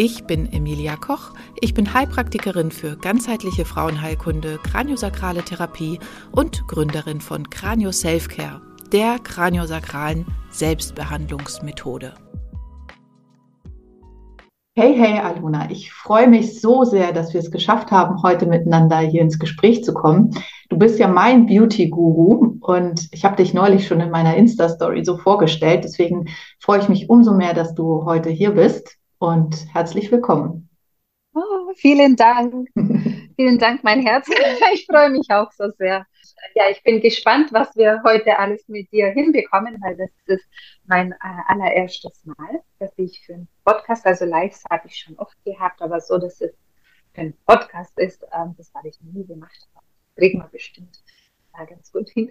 Ich bin Emilia Koch. Ich bin Heilpraktikerin für ganzheitliche Frauenheilkunde, kraniosakrale Therapie und Gründerin von Kranio Selfcare, der kraniosakralen Selbstbehandlungsmethode. Hey, hey, Aluna, ich freue mich so sehr, dass wir es geschafft haben, heute miteinander hier ins Gespräch zu kommen. Du bist ja mein Beauty-Guru und ich habe dich neulich schon in meiner Insta-Story so vorgestellt. Deswegen freue ich mich umso mehr, dass du heute hier bist und herzlich willkommen. Oh, vielen Dank. vielen Dank, mein Herz. Ich freue mich auch so sehr. Ja, ich bin gespannt, was wir heute alles mit dir hinbekommen, weil das ist mein äh, allererstes Mal, dass ich für einen Podcast, also Lives habe ich schon oft gehabt, aber so, dass es für einen Podcast ist, ähm, das habe ich noch nie gemacht. Kriegen wir bestimmt ganz gut hin.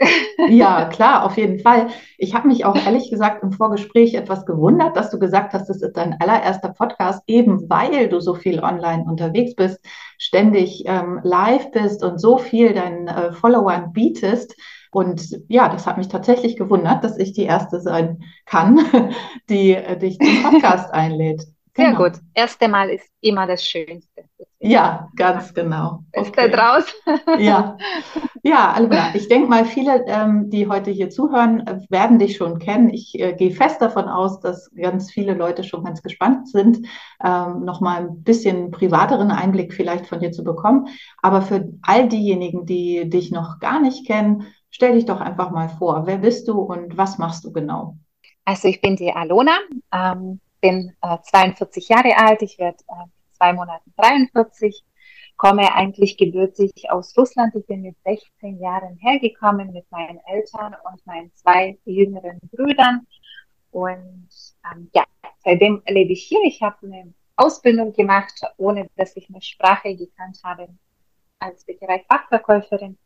ja, klar, auf jeden Fall. Ich habe mich auch ehrlich gesagt im Vorgespräch etwas gewundert, dass du gesagt hast, das ist dein allererster Podcast, eben weil du so viel online unterwegs bist, ständig ähm, live bist und so viel deinen äh, Followern bietest. Und ja, das hat mich tatsächlich gewundert, dass ich die Erste sein kann, die äh, dich zum Podcast einlädt. Sehr genau. gut. Erste Mal ist immer das Schönste. Ja, ganz genau. Ist okay. da draus? ja, ja, Alvina, ich denke mal, viele, ähm, die heute hier zuhören, äh, werden dich schon kennen. Ich äh, gehe fest davon aus, dass ganz viele Leute schon ganz gespannt sind, ähm, nochmal ein bisschen privateren Einblick vielleicht von dir zu bekommen. Aber für all diejenigen, die dich noch gar nicht kennen, stell dich doch einfach mal vor. Wer bist du und was machst du genau? Also ich bin die Alona. Ähm bin äh, 42 Jahre alt, ich werde äh, zwei Monaten 43, komme eigentlich gebürtig aus Russland. Ich bin mit 16 Jahren hergekommen mit meinen Eltern und meinen zwei jüngeren Brüdern. Und ähm, ja, seitdem lebe ich hier. Ich habe eine Ausbildung gemacht, ohne dass ich eine Sprache gekannt habe, als Bäckerei-Fachverkäuferin.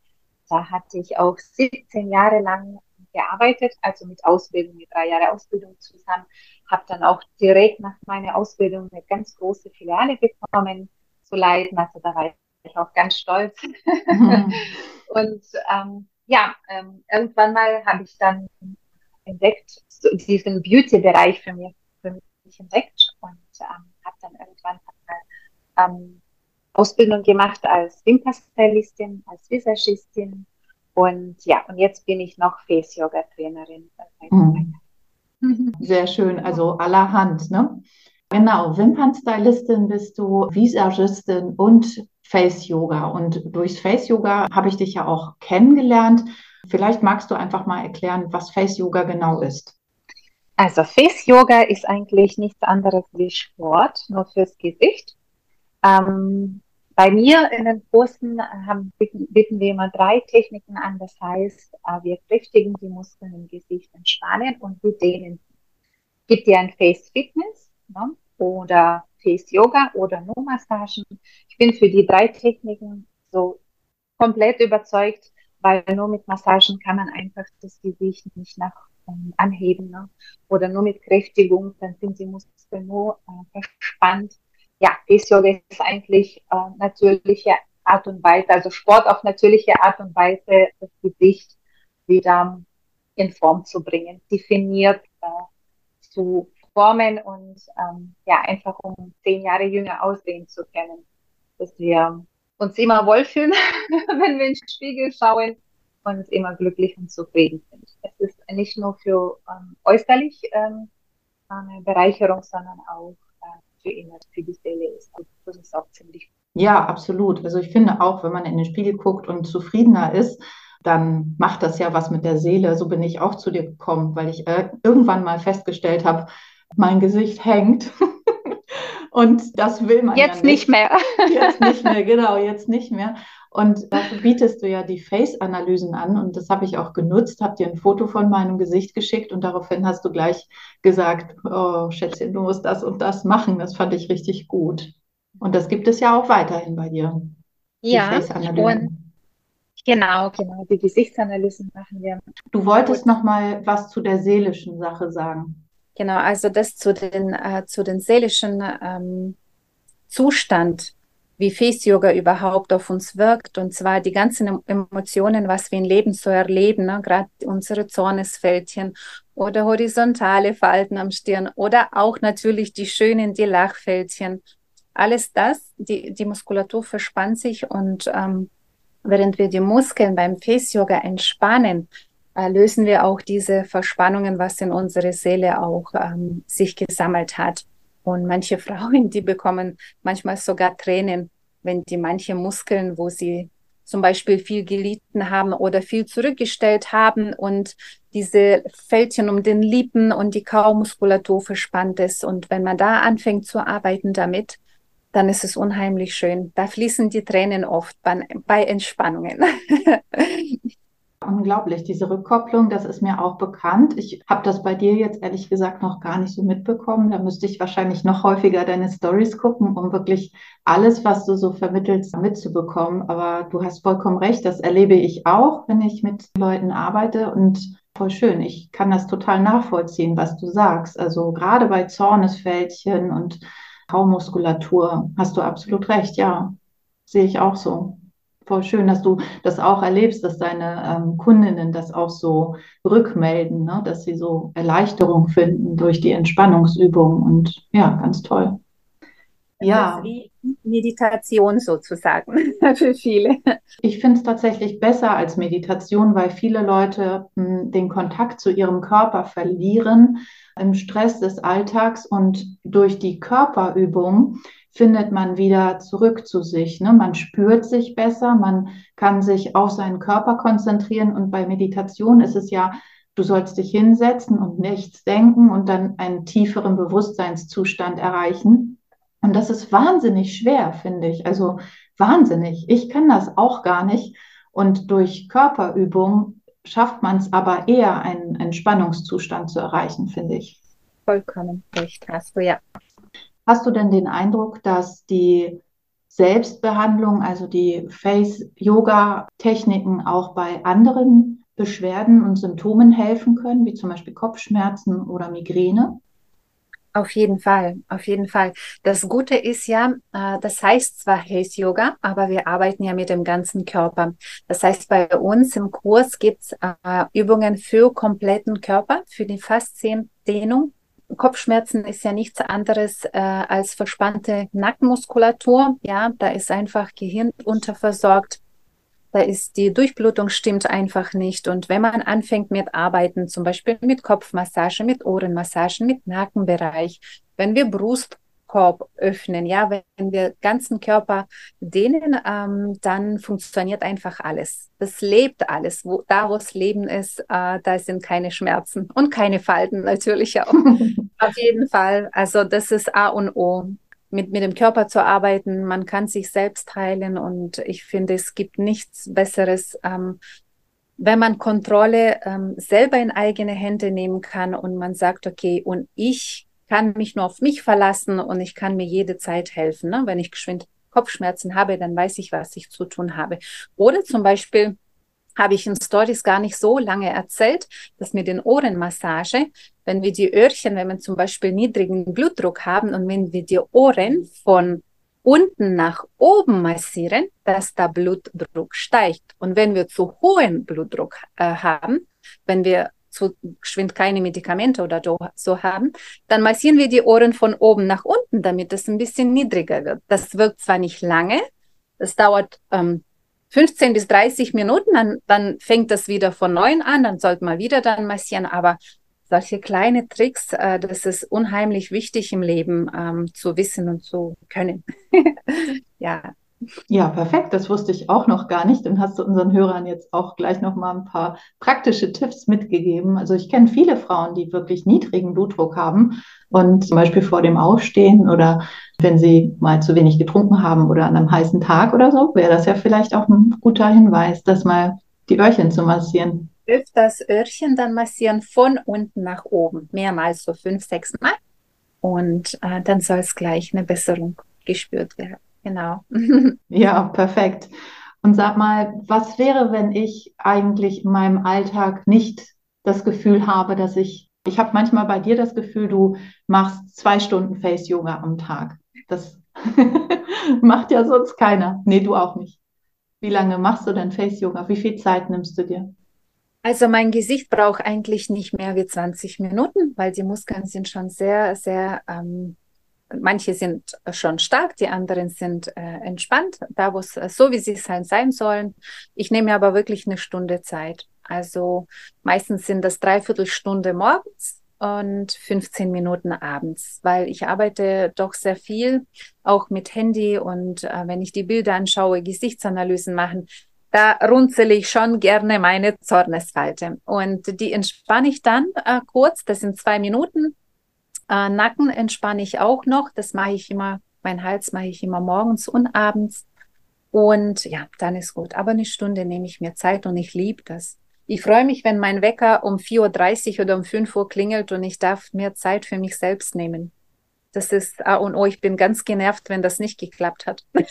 Da hatte ich auch 17 Jahre lang gearbeitet, also mit Ausbildung, mit drei Jahre Ausbildung zusammen. Habe dann auch direkt nach meiner Ausbildung eine ganz große Filiale bekommen zu leiten. Also da war ich auch ganz stolz. Mhm. Und ähm, ja, ähm, irgendwann mal habe ich dann entdeckt, so diesen Beauty-Bereich für mich, für mich entdeckt und ähm, habe dann irgendwann mal ähm, Ausbildung gemacht als Wimperstylistin, als Visagistin und ja, und jetzt bin ich noch Face Yoga Trainerin. Mhm. Sehr schön, also allerhand, ne? Genau, Wimpernstylistin bist du, Visagistin und Face Yoga. Und durchs Face Yoga habe ich dich ja auch kennengelernt. Vielleicht magst du einfach mal erklären, was Face Yoga genau ist. Also Face Yoga ist eigentlich nichts anderes wie Sport, nur fürs Gesicht. Ähm, bei mir in den Kursen haben, bieten, wir immer drei Techniken an. Das heißt, äh, wir kräftigen die Muskeln im Gesicht, entspannen und wir dehnen. Gibt ja ein Face Fitness ne? oder Face Yoga oder No Massagen. Ich bin für die drei Techniken so komplett überzeugt, weil nur mit Massagen kann man einfach das Gesicht nicht nach ähm, anheben ne? oder nur mit Kräftigung, dann sind die Muskeln nur äh, verspannt ja, Face-Yoga ist eigentlich äh, natürliche Art und Weise, also Sport auf natürliche Art und Weise, das Gesicht wieder in Form zu bringen, definiert äh, zu formen und ähm, ja, einfach um zehn Jahre jünger aussehen zu können, dass wir uns immer wohlfühlen, wenn wir in den Spiegel schauen und immer glücklich und zufrieden sind. Es ist nicht nur für ähm, äußerlich ähm, eine Bereicherung, sondern auch für ihn, für die Seele ist. Also das ist auch ziemlich. Ja, absolut. Also ich finde auch, wenn man in den Spiegel guckt und zufriedener ist, dann macht das ja was mit der Seele. So bin ich auch zu dir gekommen, weil ich äh, irgendwann mal festgestellt habe, mein Gesicht hängt. und das will man jetzt ja nicht. nicht mehr. jetzt nicht mehr, genau, jetzt nicht mehr. Und dafür bietest du ja die Face-Analysen an und das habe ich auch genutzt, habe dir ein Foto von meinem Gesicht geschickt und daraufhin hast du gleich gesagt, oh Schätzchen, du musst das und das machen. Das fand ich richtig gut. Und das gibt es ja auch weiterhin bei dir. Ja, und Genau, genau. Die Gesichtsanalysen machen wir. Du wolltest noch mal was zu der seelischen Sache sagen. Genau, also das zu den, äh, zu den seelischen ähm, Zustand, wie Face Yoga überhaupt auf uns wirkt, und zwar die ganzen Emotionen, was wir im Leben so erleben, ne? gerade unsere Zornesfältchen oder horizontale Falten am Stirn oder auch natürlich die schönen, die Lachfältchen. Alles das, die, die Muskulatur verspannt sich und ähm, während wir die Muskeln beim Face Yoga entspannen, äh, lösen wir auch diese Verspannungen, was in unserer Seele auch ähm, sich gesammelt hat. Und manche Frauen, die bekommen manchmal sogar Tränen, wenn die manche Muskeln, wo sie zum Beispiel viel gelitten haben oder viel zurückgestellt haben und diese Fältchen um den Lippen und die Kaumuskulatur verspannt ist. Und wenn man da anfängt zu arbeiten damit, dann ist es unheimlich schön. Da fließen die Tränen oft bei, bei Entspannungen. Unglaublich, diese Rückkopplung, das ist mir auch bekannt. Ich habe das bei dir jetzt ehrlich gesagt noch gar nicht so mitbekommen. Da müsste ich wahrscheinlich noch häufiger deine Stories gucken, um wirklich alles, was du so vermittelst, mitzubekommen. Aber du hast vollkommen recht, das erlebe ich auch, wenn ich mit Leuten arbeite und voll schön. Ich kann das total nachvollziehen, was du sagst. Also gerade bei Zornesfältchen und Kaumuskulatur hast du absolut recht, ja. Sehe ich auch so voll schön, dass du das auch erlebst, dass deine ähm, Kundinnen das auch so rückmelden, ne? dass sie so Erleichterung finden durch die Entspannungsübung und ja, ganz toll. Ja. Das ist wie Meditation sozusagen für viele. Ich finde es tatsächlich besser als Meditation, weil viele Leute mh, hm, den Kontakt zu ihrem Körper verlieren im Stress des Alltags und durch die Körperübung findet man wieder zurück zu sich. Ne? Man spürt sich besser, man kann sich auf seinen Körper konzentrieren und bei Meditation ist es ja, du sollst dich hinsetzen und nichts denken und dann einen tieferen Bewusstseinszustand erreichen. Und das ist wahnsinnig schwer, finde ich. Also wahnsinnig. Ich kann das auch gar nicht. Und durch Körperübung schafft man es aber eher, einen Entspannungszustand zu erreichen, finde ich. Vollkommen recht hast du, ja. Hast du denn den Eindruck, dass die Selbstbehandlung, also die Face-Yoga-Techniken auch bei anderen Beschwerden und Symptomen helfen können, wie zum Beispiel Kopfschmerzen oder Migräne? Auf jeden Fall, auf jeden Fall. Das Gute ist ja, äh, das heißt zwar Face Yoga, aber wir arbeiten ja mit dem ganzen Körper. Das heißt, bei uns im Kurs gibt's äh, Übungen für kompletten Körper, für die Fasziendehnung, Kopfschmerzen ist ja nichts anderes äh, als verspannte Nackenmuskulatur. Ja, da ist einfach Gehirn unterversorgt. Da ist die Durchblutung stimmt einfach nicht. Und wenn man anfängt mit Arbeiten, zum Beispiel mit Kopfmassage, mit Ohrenmassagen, mit Nackenbereich, wenn wir Brust Brustkorb öffnen. Ja, wenn wir ganzen Körper dehnen, ähm, dann funktioniert einfach alles. Das lebt alles. Wo, da, wo es Leben ist, äh, da sind keine Schmerzen und keine Falten natürlich auch. Auf jeden Fall. Also das ist A und O. Mit, mit dem Körper zu arbeiten, man kann sich selbst heilen und ich finde, es gibt nichts Besseres, ähm, wenn man Kontrolle ähm, selber in eigene Hände nehmen kann und man sagt, okay, und ich kann mich nur auf mich verlassen und ich kann mir jede Zeit helfen. Ne? Wenn ich geschwind Kopfschmerzen habe, dann weiß ich, was ich zu tun habe. Oder zum Beispiel habe ich in Stories gar nicht so lange erzählt, dass mit den Ohrenmassage, wenn wir die Öhrchen, wenn wir zum Beispiel niedrigen Blutdruck haben und wenn wir die Ohren von unten nach oben massieren, dass der Blutdruck steigt. Und wenn wir zu hohen Blutdruck äh, haben, wenn wir zu geschwind keine Medikamente oder so haben, dann massieren wir die Ohren von oben nach unten, damit es ein bisschen niedriger wird. Das wirkt zwar nicht lange, es dauert ähm, 15 bis 30 Minuten, dann, dann fängt das wieder von neuem an, dann sollte man wieder dann massieren, aber solche kleine Tricks, äh, das ist unheimlich wichtig im Leben ähm, zu wissen und zu können. ja, ja, perfekt. Das wusste ich auch noch gar nicht. Dann hast du unseren Hörern jetzt auch gleich noch mal ein paar praktische Tipps mitgegeben. Also ich kenne viele Frauen, die wirklich niedrigen Blutdruck haben und zum Beispiel vor dem Aufstehen oder wenn sie mal zu wenig getrunken haben oder an einem heißen Tag oder so, wäre das ja vielleicht auch ein guter Hinweis, das mal die Öhrchen zu massieren. Das Öhrchen dann massieren von unten nach oben, mehrmals so fünf, sechs Mal. Und äh, dann soll es gleich eine Besserung gespürt werden. Genau. ja, perfekt. Und sag mal, was wäre, wenn ich eigentlich in meinem Alltag nicht das Gefühl habe, dass ich, ich habe manchmal bei dir das Gefühl, du machst zwei Stunden Face-Yoga am Tag. Das macht ja sonst keiner. Nee, du auch nicht. Wie lange machst du denn Face-Yoga? Wie viel Zeit nimmst du dir? Also mein Gesicht braucht eigentlich nicht mehr wie 20 Minuten, weil die Muskeln sind schon sehr, sehr, ähm, manche sind schon stark, die anderen sind äh, entspannt, da wo es äh, so wie sie sein sein sollen. Ich nehme aber wirklich eine Stunde Zeit. Also meistens sind das dreiviertel Stunde morgens und 15 Minuten abends, weil ich arbeite doch sehr viel, auch mit Handy und äh, wenn ich die Bilder anschaue, Gesichtsanalysen machen, da runzele ich schon gerne meine Zornesfalte. Und die entspanne ich dann äh, kurz, das sind zwei Minuten. Äh, Nacken entspanne ich auch noch, das mache ich immer, mein Hals mache ich immer morgens und abends. Und ja, dann ist gut. Aber eine Stunde nehme ich mir Zeit und ich liebe das. Ich freue mich, wenn mein Wecker um 4.30 Uhr oder um 5 Uhr klingelt und ich darf mir Zeit für mich selbst nehmen. Das ist A und O. Ich bin ganz genervt, wenn das nicht geklappt hat.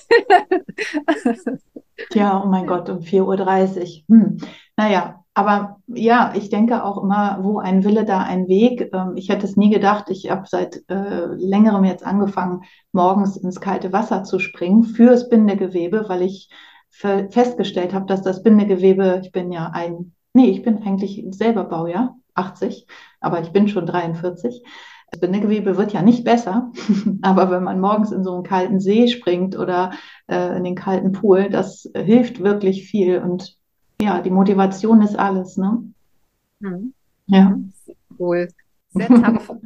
Ja, oh mein Gott, um 4.30 Uhr. Hm. Naja, aber ja, ich denke auch immer, wo ein Wille, da ein Weg. Ähm, ich hätte es nie gedacht. Ich habe seit äh, längerem jetzt angefangen, morgens ins kalte Wasser zu springen fürs Bindegewebe, weil ich festgestellt habe, dass das Bindegewebe, ich bin ja ein, nee, ich bin eigentlich selber Baujahr, 80, aber ich bin schon 43. Das Bindegewebe wird ja nicht besser, aber wenn man morgens in so einen kalten See springt oder äh, in den kalten Pool, das hilft wirklich viel und ja, die Motivation ist alles, ne? Mhm. Ja. Cool. Sehr tapfer.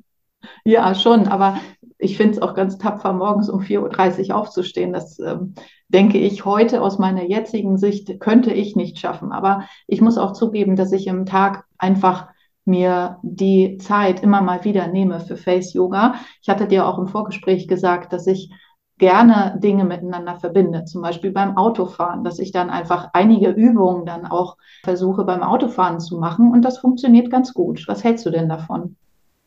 ja, schon, aber ich finde es auch ganz tapfer, morgens um 4.30 Uhr aufzustehen. Das ähm, denke ich heute aus meiner jetzigen Sicht könnte ich nicht schaffen. Aber ich muss auch zugeben, dass ich im Tag einfach mir die Zeit immer mal wieder nehme für Face Yoga. Ich hatte dir auch im Vorgespräch gesagt, dass ich gerne Dinge miteinander verbinde, zum Beispiel beim Autofahren, dass ich dann einfach einige Übungen dann auch versuche beim Autofahren zu machen und das funktioniert ganz gut. Was hältst du denn davon?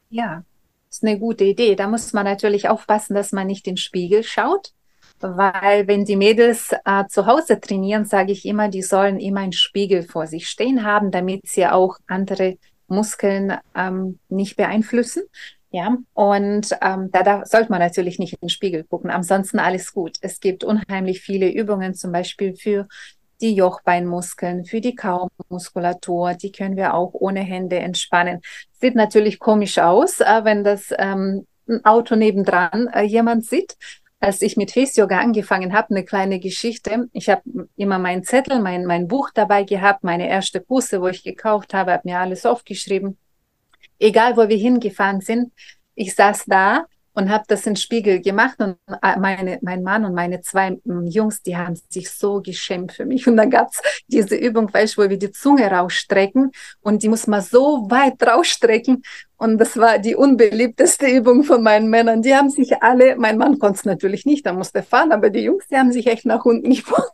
Ja, ist eine gute Idee. Da muss man natürlich aufpassen, dass man nicht in den Spiegel schaut, weil wenn die Mädels äh, zu Hause trainieren, sage ich immer, die sollen immer einen Spiegel vor sich stehen haben, damit sie auch andere Muskeln ähm, nicht beeinflussen. Ja, und ähm, da, da sollte man natürlich nicht in den Spiegel gucken. Ansonsten alles gut. Es gibt unheimlich viele Übungen, zum Beispiel für die Jochbeinmuskeln, für die Kaumuskulatur. Die können wir auch ohne Hände entspannen. Sieht natürlich komisch aus, äh, wenn das ähm, ein Auto nebendran äh, jemand sieht als ich mit Face Yoga angefangen habe, eine kleine Geschichte. Ich habe immer meinen Zettel, mein, mein Buch dabei gehabt, meine erste Kurse, wo ich gekauft habe, habe mir alles aufgeschrieben. Egal, wo wir hingefahren sind, ich saß da und habe das in den Spiegel gemacht und äh, meine, mein Mann und meine zwei mm, Jungs, die haben sich so geschämt für mich. Und dann gab's diese Übung, weißt, wo wir die Zunge rausstrecken und die muss man so weit rausstrecken. Und das war die unbeliebteste Übung von meinen Männern. Die haben sich alle, mein Mann konnte es natürlich nicht, da musste fahren, aber die Jungs, die haben sich echt nach unten gefahren.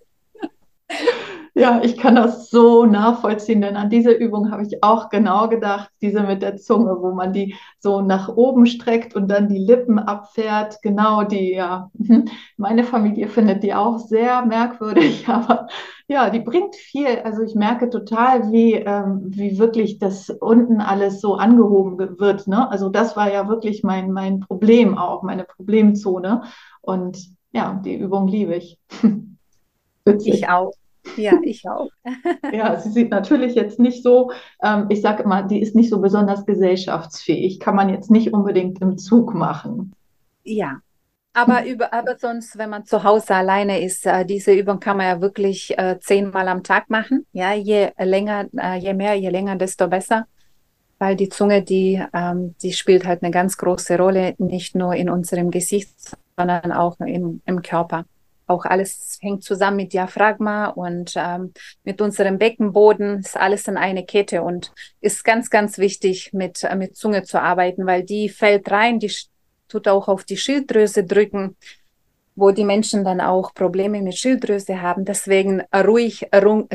Ja, ich kann das so nachvollziehen, denn an diese Übung habe ich auch genau gedacht, diese mit der Zunge, wo man die so nach oben streckt und dann die Lippen abfährt. Genau die, ja. Meine Familie findet die auch sehr merkwürdig, aber ja, die bringt viel. Also ich merke total, wie, ähm, wie wirklich das unten alles so angehoben wird. Ne? Also das war ja wirklich mein, mein Problem auch, meine Problemzone. Und ja, die Übung liebe ich. Witzig. Ich auch. Ja, ich auch. ja, sie sieht natürlich jetzt nicht so, ähm, ich sage immer, die ist nicht so besonders gesellschaftsfähig. Kann man jetzt nicht unbedingt im Zug machen. Ja, aber, über, aber sonst, wenn man zu Hause alleine ist, äh, diese Übung kann man ja wirklich äh, zehnmal am Tag machen. Ja, je länger, äh, je mehr, je länger, desto besser. Weil die Zunge, die, ähm, die spielt halt eine ganz große Rolle, nicht nur in unserem Gesicht, sondern auch im, im Körper auch alles hängt zusammen mit Diaphragma und ähm, mit unserem Beckenboden, ist alles in eine Kette und ist ganz, ganz wichtig, mit, äh, mit Zunge zu arbeiten, weil die fällt rein, die tut auch auf die Schilddrüse drücken, wo die Menschen dann auch Probleme mit Schilddrüse haben. Deswegen ruhig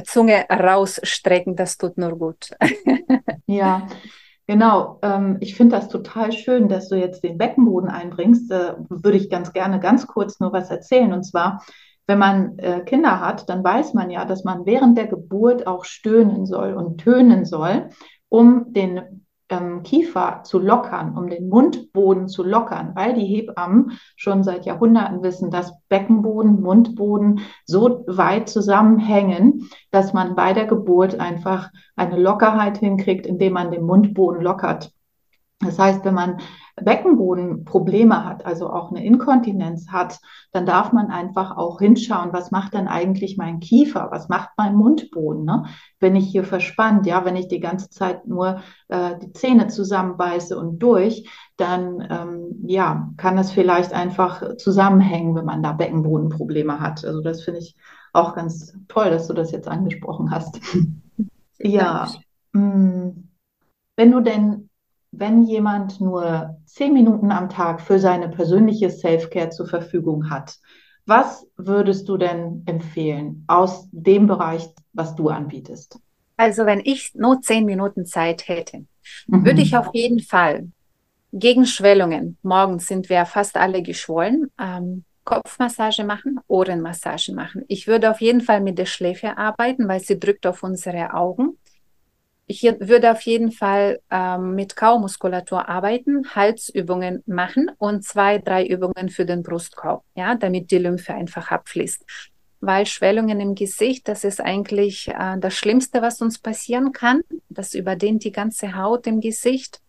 Zunge rausstrecken, das tut nur gut. ja, Genau, ähm, ich finde das total schön, dass du jetzt den Beckenboden einbringst. Da würde ich ganz gerne ganz kurz nur was erzählen. Und zwar wenn man äh, Kinder hat, dann weiß man ja, dass man während der Geburt auch stöhnen soll und tönen soll, um den ähm, Kiefer zu lockern, um den Mundboden zu lockern, weil die Hebammen schon seit Jahrhunderten wissen, dass Beckenboden, Mundboden so weit zusammenhängen, dass man bei der Geburt einfach eine Lockerheit hinkriegt, indem man den Mundboden lockert. Das heißt, wenn man Beckenbodenprobleme hat, also auch eine Inkontinenz hat, dann darf man einfach auch hinschauen, was macht denn eigentlich mein Kiefer, was macht mein Mundboden, ne? Wenn ich hier verspannt, ja, wenn ich die ganze Zeit nur äh, die Zähne zusammenbeiße und durch, dann ähm, ja, kann das vielleicht einfach zusammenhängen, wenn man da Beckenbodenprobleme hat. Also das finde ich auch ganz toll, dass du das jetzt angesprochen hast. ja. Mh, hm. wenn du denn wenn jemand nur zehn Minuten am Tag für seine persönliche Self-Care zur Verfügung hat, was würdest du denn empfehlen aus dem Bereich, was du anbietest? Also wenn ich nur zehn Minuten Zeit hätte, mhm. würde ich auf jeden Fall gegen Schwellungen, morgens sind wir fast alle geschwollen, ähm, Kopfmassage machen, Ohrenmassage machen. Ich würde auf jeden Fall mit der Schläfe arbeiten, weil sie drückt auf unsere Augen. Ich würde auf jeden Fall ähm, mit Kaumuskulatur arbeiten, Halsübungen machen und zwei, drei Übungen für den Brustkorb, ja, damit die Lymphe einfach abfließt. Weil Schwellungen im Gesicht, das ist eigentlich äh, das Schlimmste, was uns passieren kann. Das überdehnt die ganze Haut im Gesicht.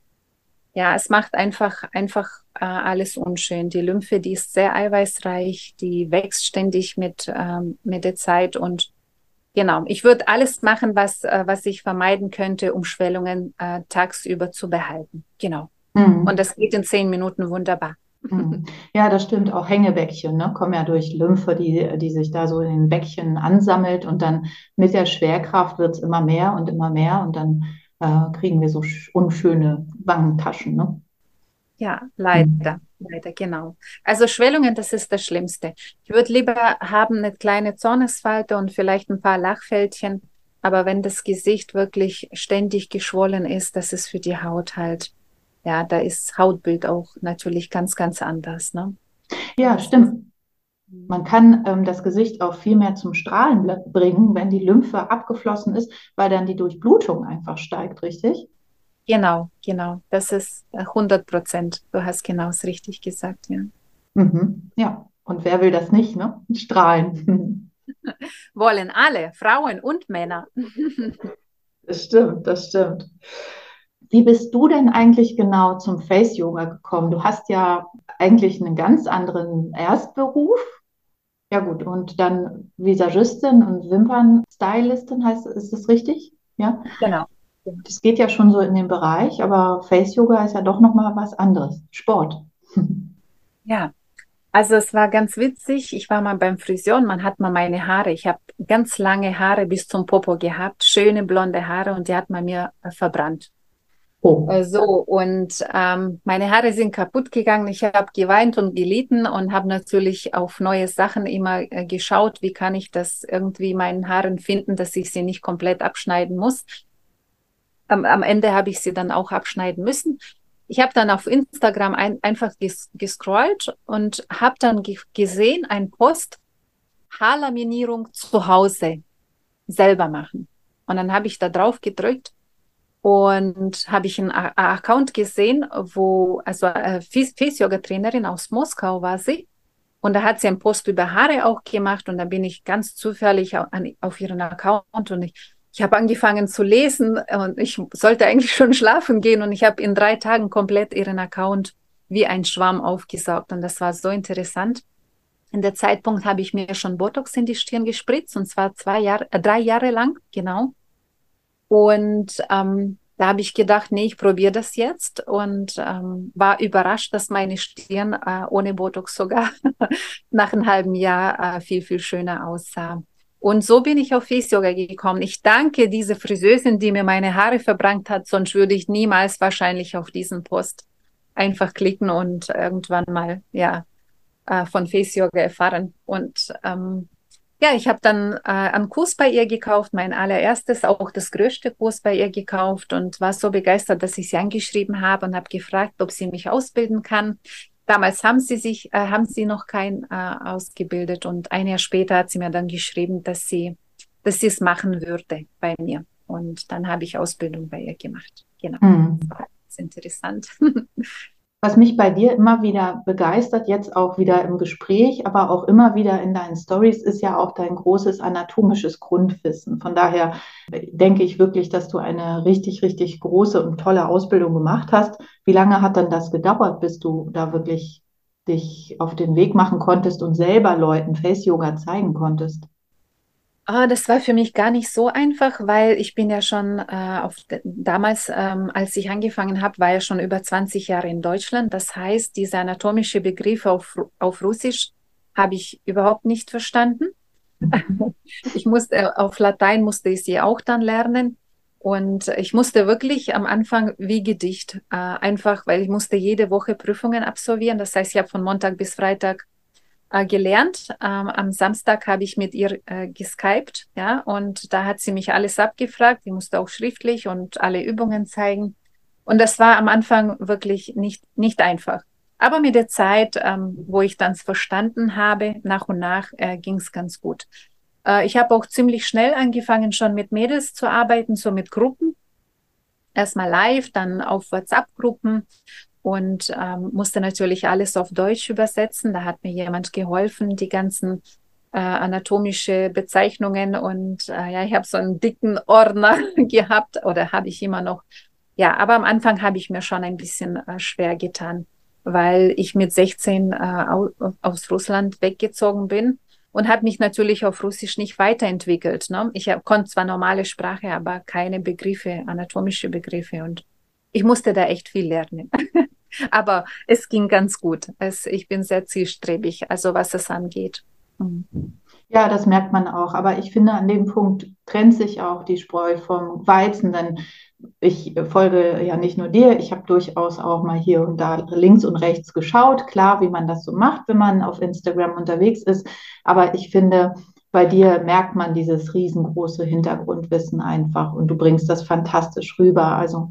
Ja, es macht einfach, einfach äh, alles unschön. Die Lymphe, die ist sehr eiweißreich, die wächst ständig mit, ähm, mit der Zeit und Genau, ich würde alles machen, was, äh, was ich vermeiden könnte, um Schwellungen äh, tagsüber zu behalten. Genau. Mhm. Und das geht in zehn Minuten wunderbar. Mhm. Ja, das stimmt. Auch Hängebäckchen ne, kommen ja durch Lymphe, die, die sich da so in den Bäckchen ansammelt und dann mit der Schwerkraft wird es immer mehr und immer mehr und dann äh, kriegen wir so unschöne Wangentaschen. Ne? Ja, leider. Mhm. Leider, genau. Also Schwellungen, das ist das Schlimmste. Ich würde lieber haben eine kleine Zornesfalte und vielleicht ein paar Lachfältchen. Aber wenn das Gesicht wirklich ständig geschwollen ist, das ist für die Haut halt, ja, da ist Hautbild auch natürlich ganz, ganz anders. Ne? Ja, stimmt. Man kann ähm, das Gesicht auch viel mehr zum Strahlen bringen, wenn die Lymphe abgeflossen ist, weil dann die Durchblutung einfach steigt, richtig? Genau, genau. Das ist 100 Prozent. Du hast genau es richtig gesagt, ja. Mhm. Ja, und wer will das nicht, ne? Strahlen. Wollen alle, Frauen und Männer. das stimmt, das stimmt. Wie bist du denn eigentlich genau zum Face Yoga gekommen? Du hast ja eigentlich einen ganz anderen Erstberuf. Ja gut, und dann Visagistin und Wimpernstylistin heißt, ist das richtig? Ja. Genau. Das geht ja schon so in den Bereich, aber Face Yoga ist ja doch nochmal was anderes. Sport. Ja, also es war ganz witzig. Ich war mal beim Friseur und man hat mal meine Haare. Ich habe ganz lange Haare bis zum Popo gehabt, schöne blonde Haare und die hat man mir äh, verbrannt. Oh. Äh, so, und ähm, meine Haare sind kaputt gegangen. Ich habe geweint und gelitten und habe natürlich auf neue Sachen immer äh, geschaut, wie kann ich das irgendwie meinen Haaren finden, dass ich sie nicht komplett abschneiden muss am, am Ende habe ich sie dann auch abschneiden müssen. Ich habe dann auf Instagram ein, einfach ges gescrollt und habe dann ge gesehen, ein Post, Haarlaminierung zu Hause selber machen. Und dann habe ich da drauf gedrückt und habe ich einen A Account gesehen, wo, also äh, Face-Yoga-Trainerin aus Moskau war sie. Und da hat sie einen Post über Haare auch gemacht und dann bin ich ganz zufällig auf, auf ihren Account und ich ich habe angefangen zu lesen und ich sollte eigentlich schon schlafen gehen und ich habe in drei Tagen komplett ihren Account wie ein Schwamm aufgesaugt und das war so interessant. In der Zeitpunkt habe ich mir schon Botox in die Stirn gespritzt und zwar zwei Jahre, äh, drei Jahre lang, genau. Und ähm, da habe ich gedacht, nee, ich probiere das jetzt und ähm, war überrascht, dass meine Stirn äh, ohne Botox sogar nach einem halben Jahr äh, viel, viel schöner aussah. Und so bin ich auf Face Yoga gekommen. Ich danke diese Friseurin, die mir meine Haare verbrannt hat, sonst würde ich niemals wahrscheinlich auf diesen Post einfach klicken und irgendwann mal ja äh, von Face Yoga erfahren. Und ähm, ja, ich habe dann äh, einen Kurs bei ihr gekauft, mein allererstes, auch das größte Kurs bei ihr gekauft und war so begeistert, dass ich sie angeschrieben habe und habe gefragt, ob sie mich ausbilden kann. Damals haben sie sich, äh, haben sie noch kein äh, ausgebildet und ein Jahr später hat sie mir dann geschrieben, dass sie, dass sie es machen würde bei mir. Und dann habe ich Ausbildung bei ihr gemacht. Genau. Mhm. Das war interessant. Was mich bei dir immer wieder begeistert, jetzt auch wieder im Gespräch, aber auch immer wieder in deinen Stories, ist ja auch dein großes anatomisches Grundwissen. Von daher denke ich wirklich, dass du eine richtig, richtig große und tolle Ausbildung gemacht hast. Wie lange hat dann das gedauert, bis du da wirklich dich auf den Weg machen konntest und selber Leuten Face Yoga zeigen konntest? Oh, das war für mich gar nicht so einfach, weil ich bin ja schon äh, auf, damals, ähm, als ich angefangen habe, war ja schon über 20 Jahre in Deutschland. Das heißt, diese anatomischen Begriffe auf, auf Russisch habe ich überhaupt nicht verstanden. ich musste äh, auf Latein musste ich sie auch dann lernen. Und ich musste wirklich am Anfang wie Gedicht, äh, einfach weil ich musste jede Woche Prüfungen absolvieren. Das heißt, ich habe von Montag bis Freitag äh, gelernt. Ähm, am Samstag habe ich mit ihr äh, geskypt, ja, und da hat sie mich alles abgefragt. Die musste auch schriftlich und alle Übungen zeigen. Und das war am Anfang wirklich nicht, nicht einfach. Aber mit der Zeit, ähm, wo ich dann verstanden habe, nach und nach äh, ging es ganz gut. Äh, ich habe auch ziemlich schnell angefangen, schon mit Mädels zu arbeiten, so mit Gruppen. Erstmal live, dann auf WhatsApp-Gruppen und ähm, musste natürlich alles auf Deutsch übersetzen. Da hat mir jemand geholfen, die ganzen äh, anatomische Bezeichnungen und äh, ja, ich habe so einen dicken Ordner gehabt oder habe ich immer noch. Ja, aber am Anfang habe ich mir schon ein bisschen äh, schwer getan, weil ich mit 16 äh, aus Russland weggezogen bin und habe mich natürlich auf Russisch nicht weiterentwickelt. Ne? Ich konnte zwar normale Sprache, aber keine Begriffe, anatomische Begriffe und ich musste da echt viel lernen. Aber es ging ganz gut. Es, ich bin sehr zielstrebig, also was es angeht. Mhm. Ja, das merkt man auch. Aber ich finde, an dem Punkt trennt sich auch die Spreu vom Weizen, denn ich folge ja nicht nur dir, ich habe durchaus auch mal hier und da links und rechts geschaut. Klar, wie man das so macht, wenn man auf Instagram unterwegs ist. Aber ich finde, bei dir merkt man dieses riesengroße Hintergrundwissen einfach und du bringst das fantastisch rüber. Also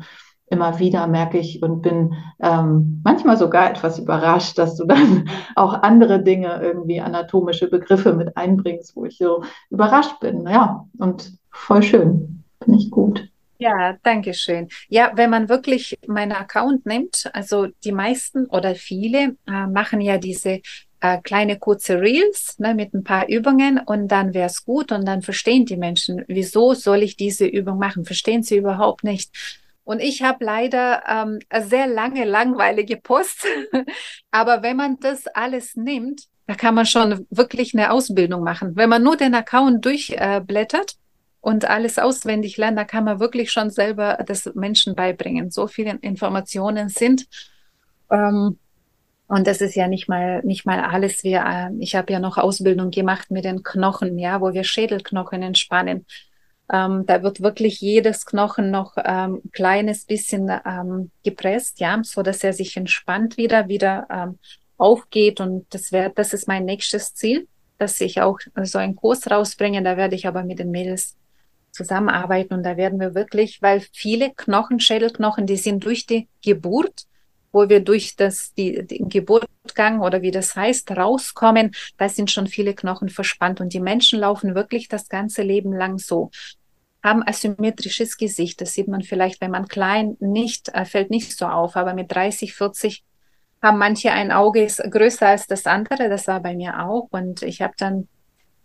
immer wieder merke ich und bin ähm, manchmal sogar etwas überrascht, dass du dann auch andere Dinge, irgendwie anatomische Begriffe mit einbringst, wo ich so überrascht bin. Ja, und voll schön. Finde ich gut. Ja, danke schön. Ja, wenn man wirklich meinen Account nimmt, also die meisten oder viele äh, machen ja diese äh, kleine kurze Reels ne, mit ein paar Übungen und dann wäre es gut und dann verstehen die Menschen, wieso soll ich diese Übung machen? Verstehen sie überhaupt nicht. Und ich habe leider ähm, sehr lange langweilige Posts. Aber wenn man das alles nimmt, da kann man schon wirklich eine Ausbildung machen. Wenn man nur den Account durchblättert äh, und alles auswendig lernt, da kann man wirklich schon selber das Menschen beibringen. So viele Informationen sind. Ähm, und das ist ja nicht mal, nicht mal alles. Wir, äh, ich habe ja noch Ausbildung gemacht mit den Knochen, ja, wo wir Schädelknochen entspannen. Ähm, da wird wirklich jedes Knochen noch ähm, kleines bisschen ähm, gepresst, ja, so dass er sich entspannt wieder, wieder ähm, aufgeht. Und das wäre, das ist mein nächstes Ziel, dass ich auch so einen Kurs rausbringe. Da werde ich aber mit den Mädels zusammenarbeiten und da werden wir wirklich, weil viele Knochen, Schädelknochen, die sind durch die Geburt, wo wir durch das, die, den Geburtgang oder wie das heißt, rauskommen, da sind schon viele Knochen verspannt und die Menschen laufen wirklich das ganze Leben lang so haben asymmetrisches Gesicht. Das sieht man vielleicht, wenn man klein nicht, äh, fällt nicht so auf, aber mit 30, 40 haben manche ein Auge ist größer als das andere. Das war bei mir auch. Und ich habe dann,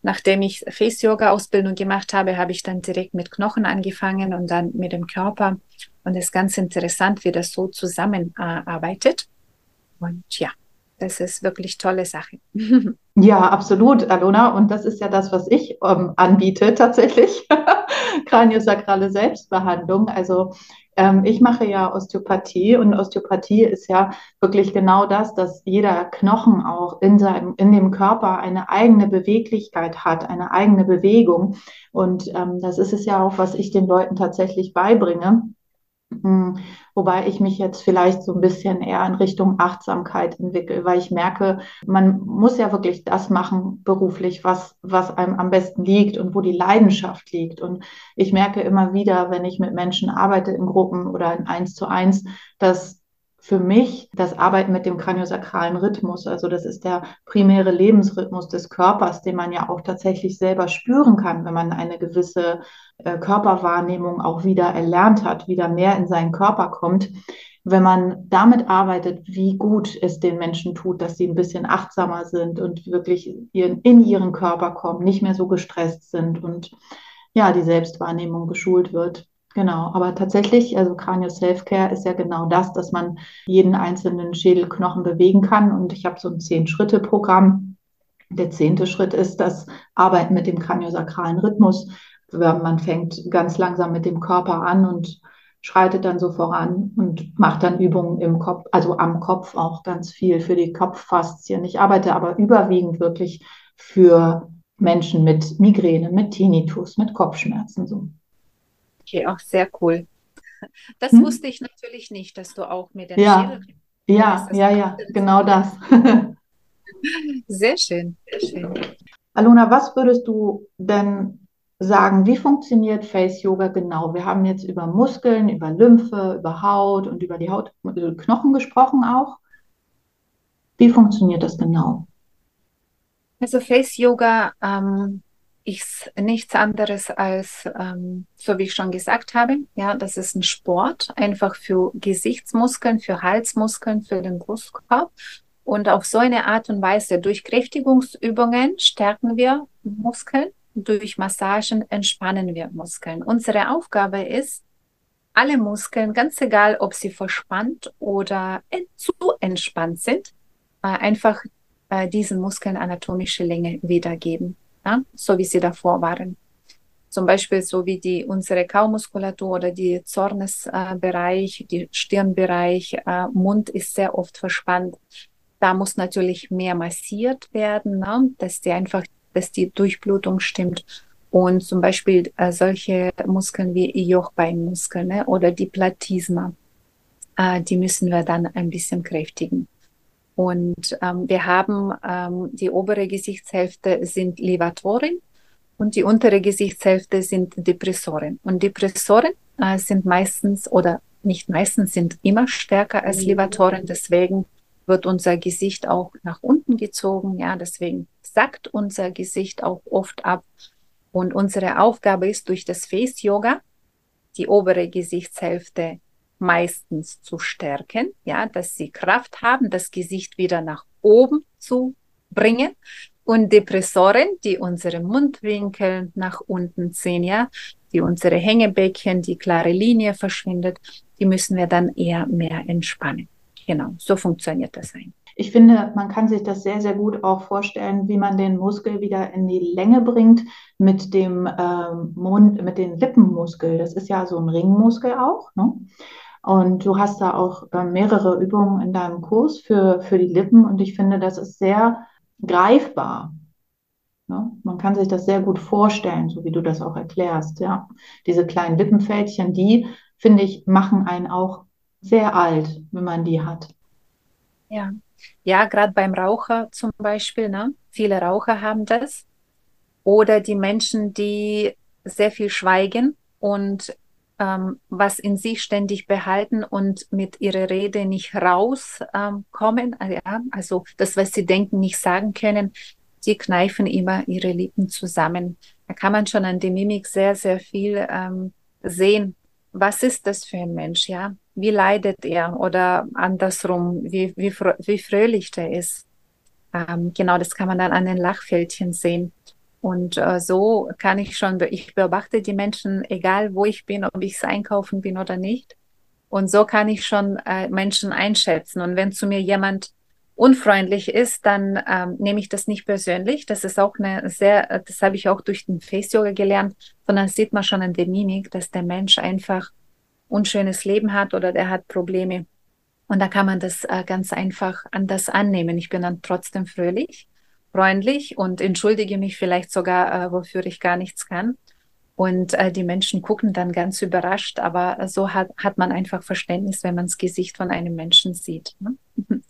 nachdem ich Face-Yoga-Ausbildung gemacht habe, habe ich dann direkt mit Knochen angefangen und dann mit dem Körper. Und es ist ganz interessant, wie das so zusammenarbeitet. Und ja, das ist wirklich tolle Sache. Ja, absolut, Alona. Und das ist ja das, was ich ähm, anbiete tatsächlich. Kraniosakrale Selbstbehandlung. Also ähm, ich mache ja Osteopathie und Osteopathie ist ja wirklich genau das, dass jeder Knochen auch in seinem, in dem Körper eine eigene Beweglichkeit hat, eine eigene Bewegung. Und ähm, das ist es ja auch, was ich den Leuten tatsächlich beibringe wobei ich mich jetzt vielleicht so ein bisschen eher in Richtung Achtsamkeit entwickle, weil ich merke, man muss ja wirklich das machen beruflich, was, was einem am besten liegt und wo die Leidenschaft liegt. Und ich merke immer wieder, wenn ich mit Menschen arbeite in Gruppen oder in eins zu eins, dass für mich das Arbeiten mit dem kraniosakralen Rhythmus. Also das ist der primäre Lebensrhythmus des Körpers, den man ja auch tatsächlich selber spüren kann, wenn man eine gewisse äh, Körperwahrnehmung auch wieder erlernt hat, wieder mehr in seinen Körper kommt. Wenn man damit arbeitet, wie gut es den Menschen tut, dass sie ein bisschen achtsamer sind und wirklich in ihren Körper kommen, nicht mehr so gestresst sind und ja, die Selbstwahrnehmung geschult wird. Genau, aber tatsächlich, also Kranio Self-Care ist ja genau das, dass man jeden einzelnen Schädelknochen bewegen kann. Und ich habe so ein Zehn-Schritte-Programm. Der zehnte Schritt ist das Arbeiten mit dem kraniosakralen Rhythmus. Man fängt ganz langsam mit dem Körper an und schreitet dann so voran und macht dann Übungen im Kopf, also am Kopf auch ganz viel für die Kopffaszien. Ich arbeite aber überwiegend wirklich für Menschen mit Migräne, mit Tinnitus, mit Kopfschmerzen so. Okay, auch sehr cool. Das hm? wusste ich natürlich nicht, dass du auch mit den ja. Ja, ja, ja, genau das. sehr schön, sehr schön. Aluna, was würdest du denn sagen, wie funktioniert Face Yoga genau? Wir haben jetzt über Muskeln, über Lymphe, über Haut und über die Hautknochen gesprochen auch. Wie funktioniert das genau? Also Face Yoga ähm, ist nichts anderes als, ähm, so wie ich schon gesagt habe, ja, das ist ein Sport, einfach für Gesichtsmuskeln, für Halsmuskeln, für den Brustkorb. Und auf so eine Art und Weise, durch Kräftigungsübungen stärken wir Muskeln, durch Massagen entspannen wir Muskeln. Unsere Aufgabe ist, alle Muskeln, ganz egal, ob sie verspannt oder zu entspannt sind, äh, einfach äh, diesen Muskeln anatomische Länge wiedergeben ja, so wie sie davor waren. Zum Beispiel so wie die, unsere Kaumuskulatur oder die Zornesbereich, die Stirnbereich, äh, Mund ist sehr oft verspannt. Da muss natürlich mehr massiert werden, ne, dass die einfach, dass die Durchblutung stimmt. Und zum Beispiel äh, solche Muskeln wie Jochbeinmuskeln ne, oder die Platysma, äh, die müssen wir dann ein bisschen kräftigen. Und ähm, wir haben ähm, die obere Gesichtshälfte sind Levatoren und die untere Gesichtshälfte sind Depressoren. Und Depressoren äh, sind meistens oder nicht meistens sind immer stärker als Levatoren. Deswegen wird unser Gesicht auch nach unten gezogen. Ja, deswegen sackt unser Gesicht auch oft ab. Und unsere Aufgabe ist durch das Face Yoga die obere Gesichtshälfte meistens zu stärken, ja, dass sie Kraft haben, das Gesicht wieder nach oben zu bringen. Und Depressoren, die unsere Mundwinkel nach unten ziehen, ja, die unsere Hängebäckchen, die klare Linie verschwindet, die müssen wir dann eher mehr entspannen. Genau, so funktioniert das ein. Ich finde, man kann sich das sehr, sehr gut auch vorstellen, wie man den Muskel wieder in die Länge bringt mit dem ähm, Mund, mit den Lippenmuskel. Das ist ja so ein Ringmuskel auch. Ne? Und du hast da auch äh, mehrere Übungen in deinem Kurs für, für die Lippen und ich finde, das ist sehr greifbar. Ja, man kann sich das sehr gut vorstellen, so wie du das auch erklärst. Ja, diese kleinen Lippenfältchen, die finde ich machen einen auch sehr alt, wenn man die hat. Ja, ja, gerade beim Raucher zum Beispiel. Ne? Viele Raucher haben das. Oder die Menschen, die sehr viel schweigen und ähm, was in sich ständig behalten und mit ihrer Rede nicht rauskommen. Ähm, ja, also das, was sie denken, nicht sagen können, die kneifen immer ihre Lippen zusammen. Da kann man schon an der Mimik sehr, sehr viel ähm, sehen. Was ist das für ein Mensch, ja? Wie leidet er oder andersrum, wie, wie, wie fröhlich der ist? Ähm, genau, das kann man dann an den Lachfältchen sehen. Und äh, so kann ich schon, ich beobachte die Menschen, egal wo ich bin, ob ich es einkaufen bin oder nicht. Und so kann ich schon äh, Menschen einschätzen. Und wenn zu mir jemand unfreundlich ist, dann ähm, nehme ich das nicht persönlich. Das ist auch eine sehr, das habe ich auch durch den Face Yoga gelernt, sondern sieht man schon an der Mimik, dass der Mensch einfach unschönes Leben hat oder der hat Probleme. Und da kann man das äh, ganz einfach anders annehmen. Ich bin dann trotzdem fröhlich freundlich und entschuldige mich vielleicht sogar, äh, wofür ich gar nichts kann. Und äh, die Menschen gucken dann ganz überrascht, aber so hat, hat man einfach Verständnis, wenn man das Gesicht von einem Menschen sieht. Ne?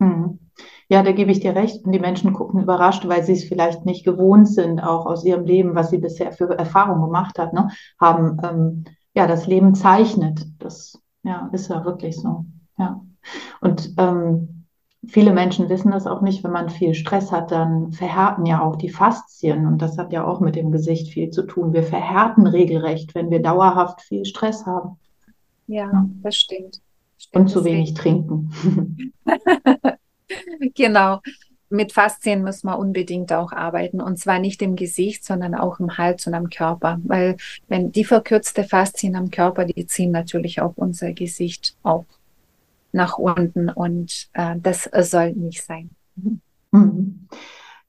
Hm. Ja, da gebe ich dir recht. Und die Menschen gucken überrascht, weil sie es vielleicht nicht gewohnt sind, auch aus ihrem Leben, was sie bisher für Erfahrungen gemacht hat, ne? haben, ähm, ja, das Leben zeichnet. Das ja, ist ja wirklich so. Ja. Und ähm, viele Menschen wissen das auch nicht, wenn man viel Stress hat, dann verhärten ja auch die Faszien. Und das hat ja auch mit dem Gesicht viel zu tun. Wir verhärten regelrecht, wenn wir dauerhaft viel Stress haben. Ja, ja. das stimmt. stimmt. Und zu wenig trinken. genau mit Faszien müssen wir unbedingt auch arbeiten und zwar nicht im Gesicht, sondern auch im Hals und am Körper, weil wenn die verkürzte Faszien am Körper, die ziehen natürlich auch unser Gesicht auch nach unten und äh, das soll nicht sein. Mhm.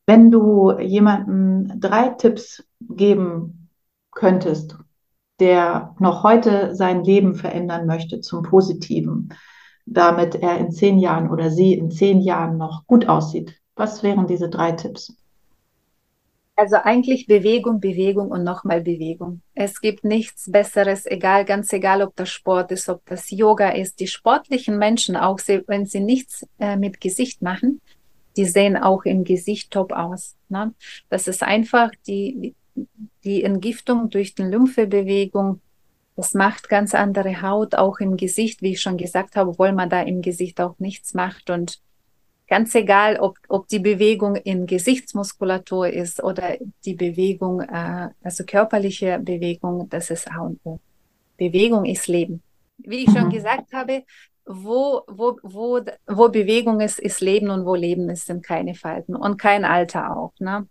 Wenn du jemandem drei Tipps geben könntest, der noch heute sein Leben verändern möchte zum Positiven, damit er in zehn Jahren oder sie in zehn Jahren noch gut aussieht, was wären diese drei Tipps? Also eigentlich Bewegung, Bewegung und nochmal Bewegung. Es gibt nichts Besseres, egal, ganz egal, ob das Sport ist, ob das Yoga ist. Die sportlichen Menschen, auch wenn sie nichts äh, mit Gesicht machen, die sehen auch im Gesicht top aus. Ne? Das ist einfach die, die Entgiftung durch die Lymphebewegung. Das macht ganz andere Haut, auch im Gesicht, wie ich schon gesagt habe, obwohl man da im Gesicht auch nichts macht. Und Ganz egal, ob, ob die Bewegung in Gesichtsmuskulatur ist oder die Bewegung, äh, also körperliche Bewegung, das ist A und O. Bewegung ist Leben. Wie ich schon mhm. gesagt habe, wo, wo, wo, wo Bewegung ist, ist Leben und wo Leben ist, sind keine Falten und kein Alter auch. Ne?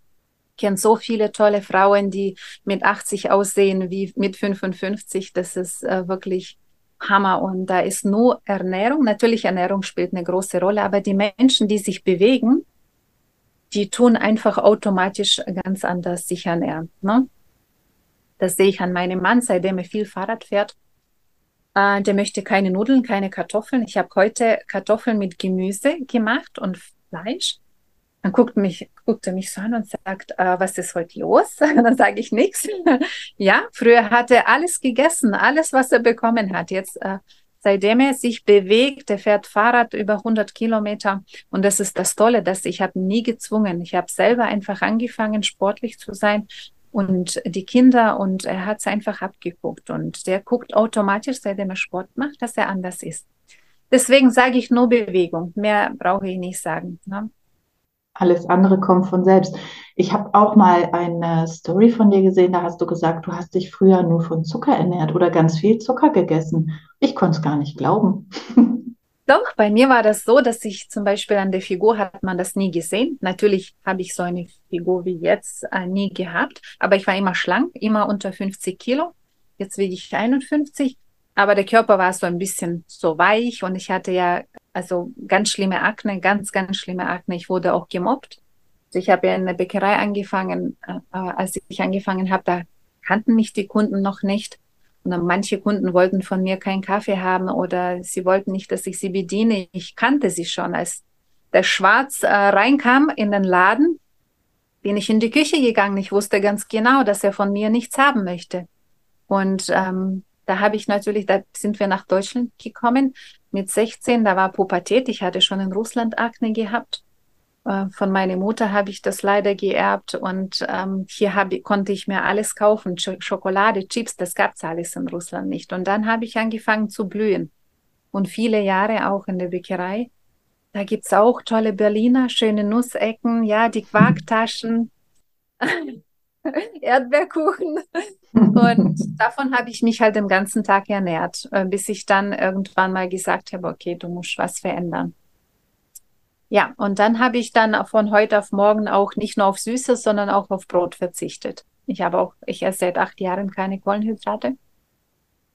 Ich kenne so viele tolle Frauen, die mit 80 aussehen wie mit 55. Das ist äh, wirklich Hammer. Und da ist nur Ernährung. Natürlich, Ernährung spielt eine große Rolle, aber die Menschen, die sich bewegen, die tun einfach automatisch ganz anders sich ernähren. Ne? Das sehe ich an meinem Mann, seitdem er viel Fahrrad fährt. Äh, der möchte keine Nudeln, keine Kartoffeln. Ich habe heute Kartoffeln mit Gemüse gemacht und Fleisch. Dann guckt, mich, guckt er mich so an und sagt, äh, was ist heute los? Dann sage ich nichts. ja, früher hat er alles gegessen, alles, was er bekommen hat. Jetzt, äh, seitdem er sich bewegt, er fährt Fahrrad über 100 Kilometer. Und das ist das Tolle, dass ich habe nie gezwungen. Ich habe selber einfach angefangen, sportlich zu sein und die Kinder und er hat es einfach abgeguckt. Und der guckt automatisch, seitdem er Sport macht, dass er anders ist. Deswegen sage ich nur Bewegung. Mehr brauche ich nicht sagen. Ne? Alles andere kommt von selbst. Ich habe auch mal eine Story von dir gesehen, da hast du gesagt, du hast dich früher nur von Zucker ernährt oder ganz viel Zucker gegessen. Ich konnte es gar nicht glauben. Doch, bei mir war das so, dass ich zum Beispiel an der Figur hat man das nie gesehen. Natürlich habe ich so eine Figur wie jetzt äh, nie gehabt, aber ich war immer schlank, immer unter 50 Kilo. Jetzt wiege ich 51, aber der Körper war so ein bisschen so weich und ich hatte ja also ganz schlimme Akne, ganz, ganz schlimme Akne. Ich wurde auch gemobbt. Also ich habe ja in der Bäckerei angefangen, äh, als ich angefangen habe, da kannten mich die Kunden noch nicht. Und dann manche Kunden wollten von mir keinen Kaffee haben oder sie wollten nicht, dass ich sie bediene. Ich kannte sie schon. Als der Schwarz äh, reinkam in den Laden, bin ich in die Küche gegangen. Ich wusste ganz genau, dass er von mir nichts haben möchte. Und ähm, da habe ich natürlich, da sind wir nach Deutschland gekommen mit 16, da war Pubertät. Ich hatte schon in Russland Akne gehabt. Äh, von meiner Mutter habe ich das leider geerbt und ähm, hier hab, konnte ich mir alles kaufen, Sch Schokolade, Chips, das gab's alles in Russland nicht. Und dann habe ich angefangen zu blühen und viele Jahre auch in der Bäckerei. Da gibt's auch tolle Berliner, schöne Nussecken, ja, die Quarktaschen. Erdbeerkuchen. Und davon habe ich mich halt den ganzen Tag ernährt, äh, bis ich dann irgendwann mal gesagt habe, okay, du musst was verändern. Ja, und dann habe ich dann von heute auf morgen auch nicht nur auf Süßes, sondern auch auf Brot verzichtet. Ich habe auch, ich esse seit acht Jahren keine Kohlenhydrate.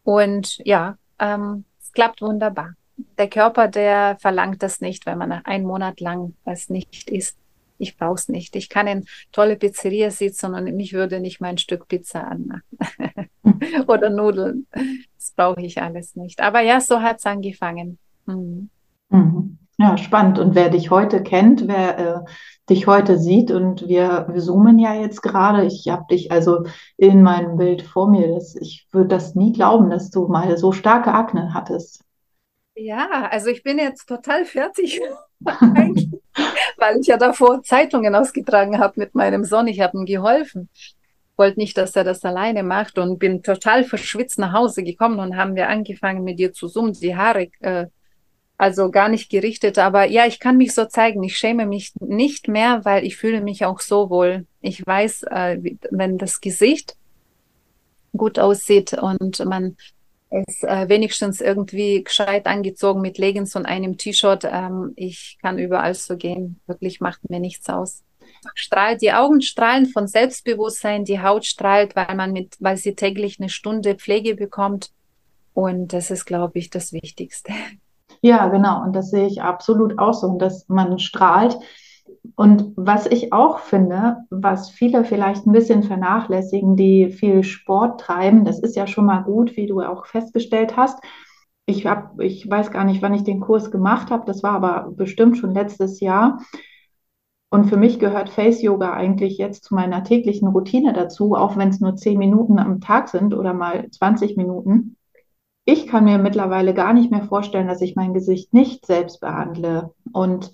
Und ja, ähm, es klappt wunderbar. Der Körper, der verlangt das nicht, wenn man einen Monat lang was nicht isst ich brauche es nicht. Ich kann in tolle Pizzeria sitzen und mich würde nicht mein Stück Pizza anmachen. Oder Nudeln. Das brauche ich alles nicht. Aber ja, so hat es angefangen. Mhm. Mhm. Ja, spannend. Und wer dich heute kennt, wer äh, dich heute sieht, und wir, wir zoomen ja jetzt gerade, ich habe dich also in meinem Bild vor mir, das, ich würde das nie glauben, dass du mal so starke Akne hattest. Ja, also ich bin jetzt total fertig, weil ich ja davor Zeitungen ausgetragen habe mit meinem Sohn. Ich habe ihm geholfen. Wollte nicht, dass er das alleine macht und bin total verschwitzt nach Hause gekommen und haben wir angefangen mit dir zu summen, die Haare äh, Also gar nicht gerichtet, aber ja, ich kann mich so zeigen. Ich schäme mich nicht mehr, weil ich fühle mich auch so wohl. Ich weiß, äh, wenn das Gesicht gut aussieht und man ist äh, wenigstens irgendwie gescheit angezogen mit Leggings und einem T-Shirt. Ähm, ich kann überall so gehen. Wirklich macht mir nichts aus. Strahlt, die Augen strahlen von Selbstbewusstsein, die Haut strahlt, weil man mit, weil sie täglich eine Stunde Pflege bekommt. Und das ist, glaube ich, das Wichtigste. Ja, genau. Und das sehe ich absolut auch so, dass man strahlt. Und was ich auch finde, was viele vielleicht ein bisschen vernachlässigen, die viel Sport treiben, das ist ja schon mal gut, wie du auch festgestellt hast. Ich habe, ich weiß gar nicht, wann ich den Kurs gemacht habe. Das war aber bestimmt schon letztes Jahr. Und für mich gehört Face Yoga eigentlich jetzt zu meiner täglichen Routine dazu, auch wenn es nur zehn Minuten am Tag sind oder mal 20 Minuten. Ich kann mir mittlerweile gar nicht mehr vorstellen, dass ich mein Gesicht nicht selbst behandle. Und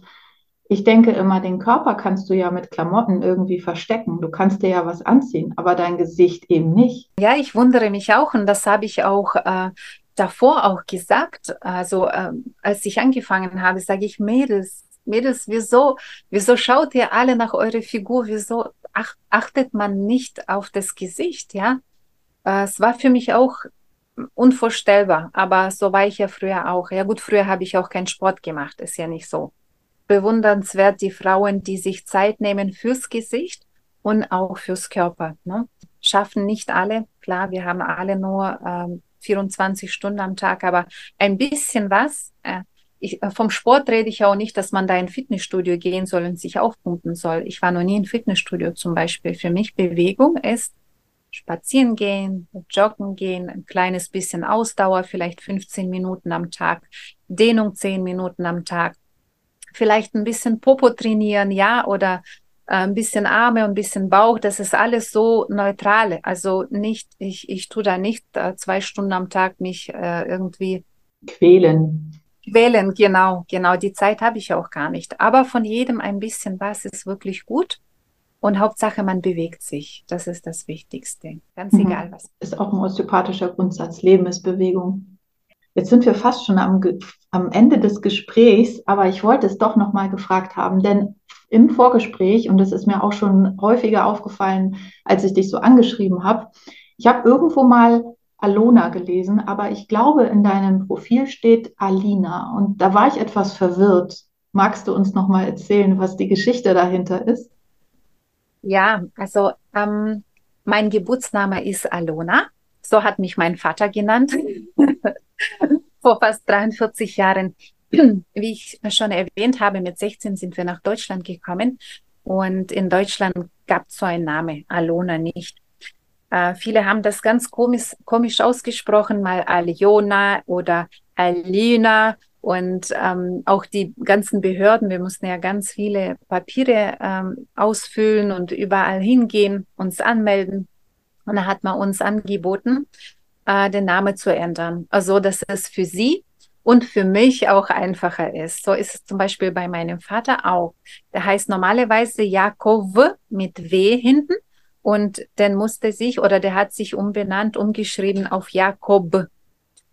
ich denke immer, den Körper kannst du ja mit Klamotten irgendwie verstecken. Du kannst dir ja was anziehen, aber dein Gesicht eben nicht. Ja, ich wundere mich auch und das habe ich auch äh, davor auch gesagt. Also äh, als ich angefangen habe, sage ich Mädels, Mädels, wieso, wieso schaut ihr alle nach eurer Figur? Wieso ach, achtet man nicht auf das Gesicht? Ja, äh, es war für mich auch unvorstellbar. Aber so war ich ja früher auch. Ja gut, früher habe ich auch keinen Sport gemacht, ist ja nicht so. Bewundernswert die Frauen, die sich Zeit nehmen fürs Gesicht und auch fürs Körper. Ne? Schaffen nicht alle. Klar, wir haben alle nur ähm, 24 Stunden am Tag, aber ein bisschen was. Äh, ich, äh, vom Sport rede ich auch nicht, dass man da in Fitnessstudio gehen soll und sich aufpumpen soll. Ich war noch nie in Fitnessstudio zum Beispiel. Für mich Bewegung ist spazieren gehen, joggen gehen, ein kleines bisschen Ausdauer, vielleicht 15 Minuten am Tag, Dehnung 10 Minuten am Tag, vielleicht ein bisschen Popo trainieren, ja, oder äh, ein bisschen Arme und ein bisschen Bauch, das ist alles so neutral. Also nicht, ich, ich tue da nicht äh, zwei Stunden am Tag mich äh, irgendwie quälen. Quälen, genau, genau. Die Zeit habe ich auch gar nicht. Aber von jedem ein bisschen was ist wirklich gut. Und Hauptsache, man bewegt sich. Das ist das Wichtigste. Ganz mhm. egal was. Ist auch ein osteopathischer Grundsatz. Leben ist Bewegung. Jetzt sind wir fast schon am, am Ende des Gesprächs, aber ich wollte es doch nochmal gefragt haben, denn im Vorgespräch, und das ist mir auch schon häufiger aufgefallen, als ich dich so angeschrieben habe, ich habe irgendwo mal Alona gelesen, aber ich glaube, in deinem Profil steht Alina und da war ich etwas verwirrt. Magst du uns nochmal erzählen, was die Geschichte dahinter ist? Ja, also ähm, mein Geburtsname ist Alona. So hat mich mein Vater genannt. Vor fast 43 Jahren. Wie ich schon erwähnt habe, mit 16 sind wir nach Deutschland gekommen. Und in Deutschland gab es so einen Namen, Alona nicht. Äh, viele haben das ganz komisch, komisch ausgesprochen, mal Aliona oder Alina und ähm, auch die ganzen Behörden, wir mussten ja ganz viele Papiere ähm, ausfüllen und überall hingehen, uns anmelden. Und da hat man uns angeboten, äh, den Namen zu ändern. Also, dass es für sie und für mich auch einfacher ist. So ist es zum Beispiel bei meinem Vater auch. Der heißt normalerweise Jakob mit W hinten und dann musste sich oder der hat sich umbenannt, umgeschrieben auf Jakob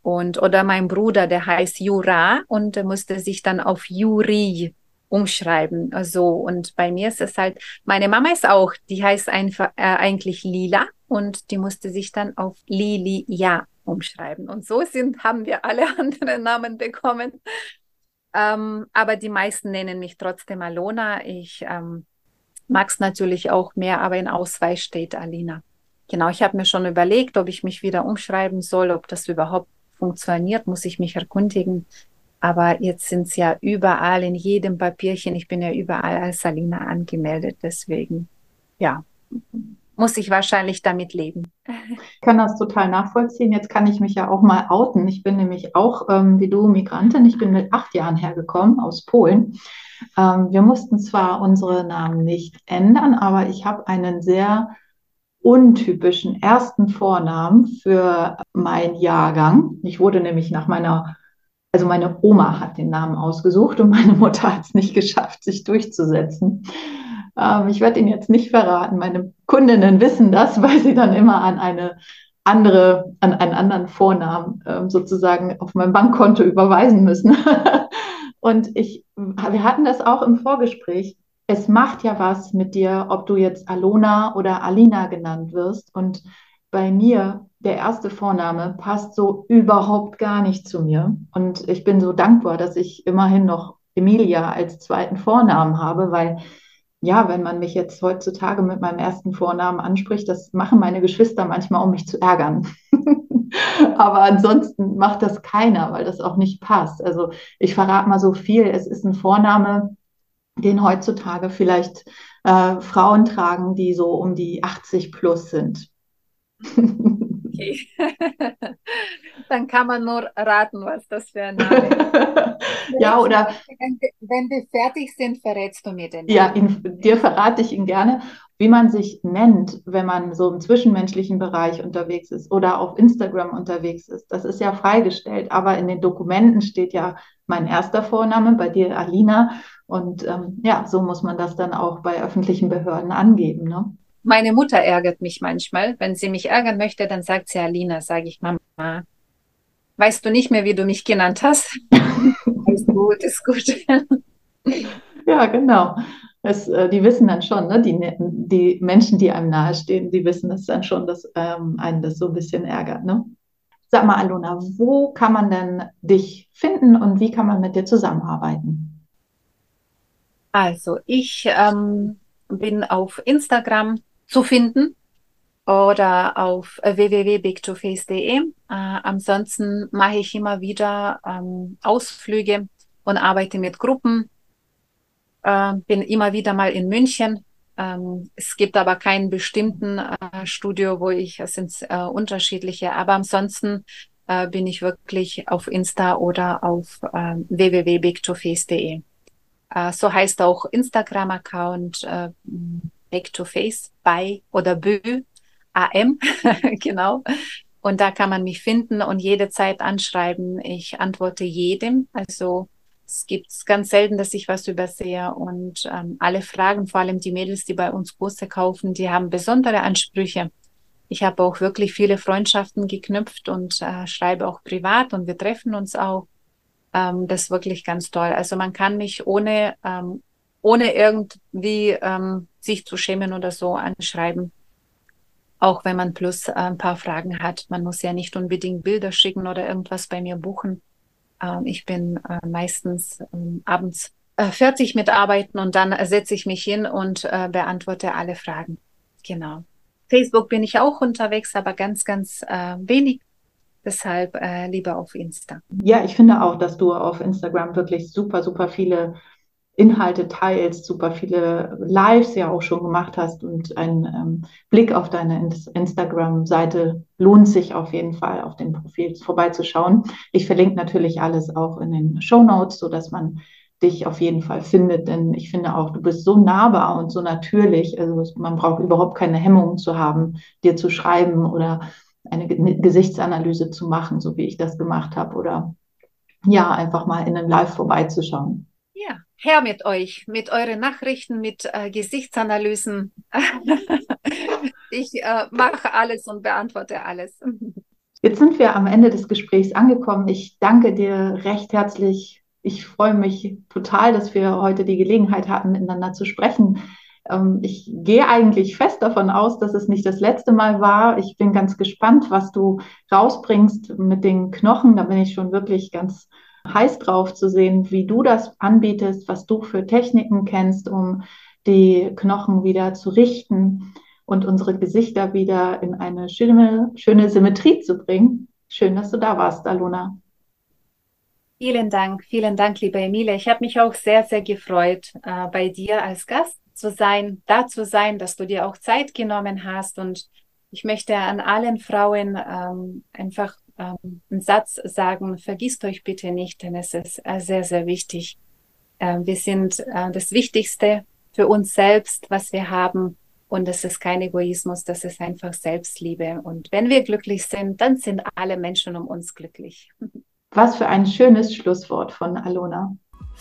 und, oder mein Bruder, der heißt Jura und der musste sich dann auf Juri umschreiben. Also, und bei mir ist es halt, meine Mama ist auch, die heißt einfach äh, eigentlich Lila und die musste sich dann auf Lilia umschreiben. Und so sind, haben wir alle anderen Namen bekommen. Ähm, aber die meisten nennen mich trotzdem Alona. Ich ähm, mag es natürlich auch mehr, aber in Ausweis steht Alina. Genau, ich habe mir schon überlegt, ob ich mich wieder umschreiben soll, ob das überhaupt funktioniert, muss ich mich erkundigen. Aber jetzt sind es ja überall in jedem Papierchen. Ich bin ja überall als Salina angemeldet. Deswegen, ja, muss ich wahrscheinlich damit leben. Ich kann das total nachvollziehen. Jetzt kann ich mich ja auch mal outen. Ich bin nämlich auch, ähm, wie du, Migrantin. Ich bin mit acht Jahren hergekommen aus Polen. Ähm, wir mussten zwar unsere Namen nicht ändern, aber ich habe einen sehr untypischen ersten Vornamen für meinen Jahrgang. Ich wurde nämlich nach meiner, also meine Oma hat den Namen ausgesucht und meine Mutter hat es nicht geschafft, sich durchzusetzen. Ähm, ich werde ihn jetzt nicht verraten. Meine Kundinnen wissen das, weil sie dann immer an eine andere, an einen anderen Vornamen ähm, sozusagen auf mein Bankkonto überweisen müssen. Und ich, wir hatten das auch im Vorgespräch. Es macht ja was mit dir, ob du jetzt Alona oder Alina genannt wirst. Und bei mir, der erste Vorname passt so überhaupt gar nicht zu mir. Und ich bin so dankbar, dass ich immerhin noch Emilia als zweiten Vornamen habe, weil ja, wenn man mich jetzt heutzutage mit meinem ersten Vornamen anspricht, das machen meine Geschwister manchmal, um mich zu ärgern. Aber ansonsten macht das keiner, weil das auch nicht passt. Also ich verrate mal so viel. Es ist ein Vorname, den heutzutage vielleicht äh, Frauen tragen, die so um die 80 plus sind. Okay. Dann kann man nur raten, was das für ein Name ist. ja, oder. Wenn wir fertig sind, verrätst du mir den. Namen. Ja, ihn, dir verrate ich ihn gerne, wie man sich nennt, wenn man so im zwischenmenschlichen Bereich unterwegs ist oder auf Instagram unterwegs ist. Das ist ja freigestellt, aber in den Dokumenten steht ja mein erster Vorname, bei dir Alina. Und ähm, ja, so muss man das dann auch bei öffentlichen Behörden angeben. Ne? Meine Mutter ärgert mich manchmal. Wenn sie mich ärgern möchte, dann sagt sie Alina, sage ich Mama. Weißt du nicht mehr, wie du mich genannt hast? ist gut, ist gut. ja, genau. Das, äh, die wissen dann schon, ne? die, die Menschen, die einem nahestehen, die wissen es dann schon, dass ähm, einen das so ein bisschen ärgert. Ne? Sag mal, Alona, wo kann man denn dich finden und wie kann man mit dir zusammenarbeiten? Also, ich ähm, bin auf Instagram zu finden oder auf www.big2face.de. Äh, ansonsten mache ich immer wieder ähm, Ausflüge und arbeite mit Gruppen. Äh, bin immer wieder mal in München. Ähm, es gibt aber keinen bestimmten äh, Studio, wo ich, es sind äh, unterschiedliche, aber ansonsten äh, bin ich wirklich auf Insta oder auf äh, www.big2face.de. Äh, so heißt auch Instagram-Account Back2Face bei oder Bö AM, genau. Und da kann man mich finden und jede Zeit anschreiben. Ich antworte jedem. Also es gibt ganz selten, dass ich was übersehe. Und ähm, alle Fragen, vor allem die Mädels, die bei uns Kurse kaufen, die haben besondere Ansprüche. Ich habe auch wirklich viele Freundschaften geknüpft und äh, schreibe auch privat und wir treffen uns auch. Ähm, das ist wirklich ganz toll. Also man kann mich ohne, ähm, ohne irgendwie ähm, sich zu schämen oder so anschreiben. Auch wenn man plus äh, ein paar Fragen hat. Man muss ja nicht unbedingt Bilder schicken oder irgendwas bei mir buchen. Ähm, ich bin äh, meistens ähm, abends äh, fertig mit Arbeiten und dann setze ich mich hin und äh, beantworte alle Fragen. Genau. Facebook bin ich auch unterwegs, aber ganz, ganz äh, wenig. Deshalb äh, lieber auf Insta. Ja, ich finde auch, dass du auf Instagram wirklich super, super viele Inhalte teilst, super viele Lives ja auch schon gemacht hast und ein ähm, Blick auf deine Instagram-Seite lohnt sich auf jeden Fall, auf dem Profil vorbeizuschauen. Ich verlinke natürlich alles auch in den Show Notes, so dass man dich auf jeden Fall findet, denn ich finde auch, du bist so nahbar und so natürlich. Also man braucht überhaupt keine Hemmungen zu haben, dir zu schreiben oder eine Gesichtsanalyse zu machen, so wie ich das gemacht habe, oder ja, einfach mal in einem Live vorbeizuschauen. Ja, her mit euch, mit euren Nachrichten, mit äh, Gesichtsanalysen. ich äh, mache alles und beantworte alles. Jetzt sind wir am Ende des Gesprächs angekommen. Ich danke dir recht herzlich. Ich freue mich total, dass wir heute die Gelegenheit hatten, miteinander zu sprechen. Ähm, ich gehe eigentlich fest davon aus, dass es nicht das letzte Mal war. Ich bin ganz gespannt, was du rausbringst mit den Knochen. Da bin ich schon wirklich ganz heiß drauf zu sehen, wie du das anbietest, was du für Techniken kennst, um die Knochen wieder zu richten und unsere Gesichter wieder in eine schöne, schöne Symmetrie zu bringen. Schön, dass du da warst, Aluna. Vielen Dank, vielen Dank, liebe Emilia. Ich habe mich auch sehr, sehr gefreut, äh, bei dir als Gast zu sein, da zu sein, dass du dir auch Zeit genommen hast. Und ich möchte an allen Frauen ähm, einfach ähm, einen Satz sagen, vergisst euch bitte nicht, denn es ist äh, sehr, sehr wichtig. Äh, wir sind äh, das Wichtigste für uns selbst, was wir haben. Und es ist kein Egoismus, das ist einfach Selbstliebe. Und wenn wir glücklich sind, dann sind alle Menschen um uns glücklich. Was für ein schönes Schlusswort von Alona.